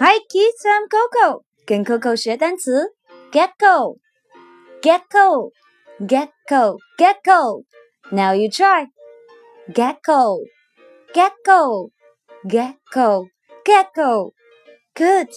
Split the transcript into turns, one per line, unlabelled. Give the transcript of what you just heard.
Hi kids, I'm Coco. 跟 Coco 学单词，gecko, gecko, gecko, gecko. Now you try. Gecko, gecko, gecko, gecko. Good.